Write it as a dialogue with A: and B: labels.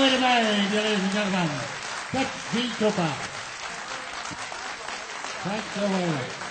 A: Turn away the bay, ladies and gentlemen. That's the Cooper. Thank you very much.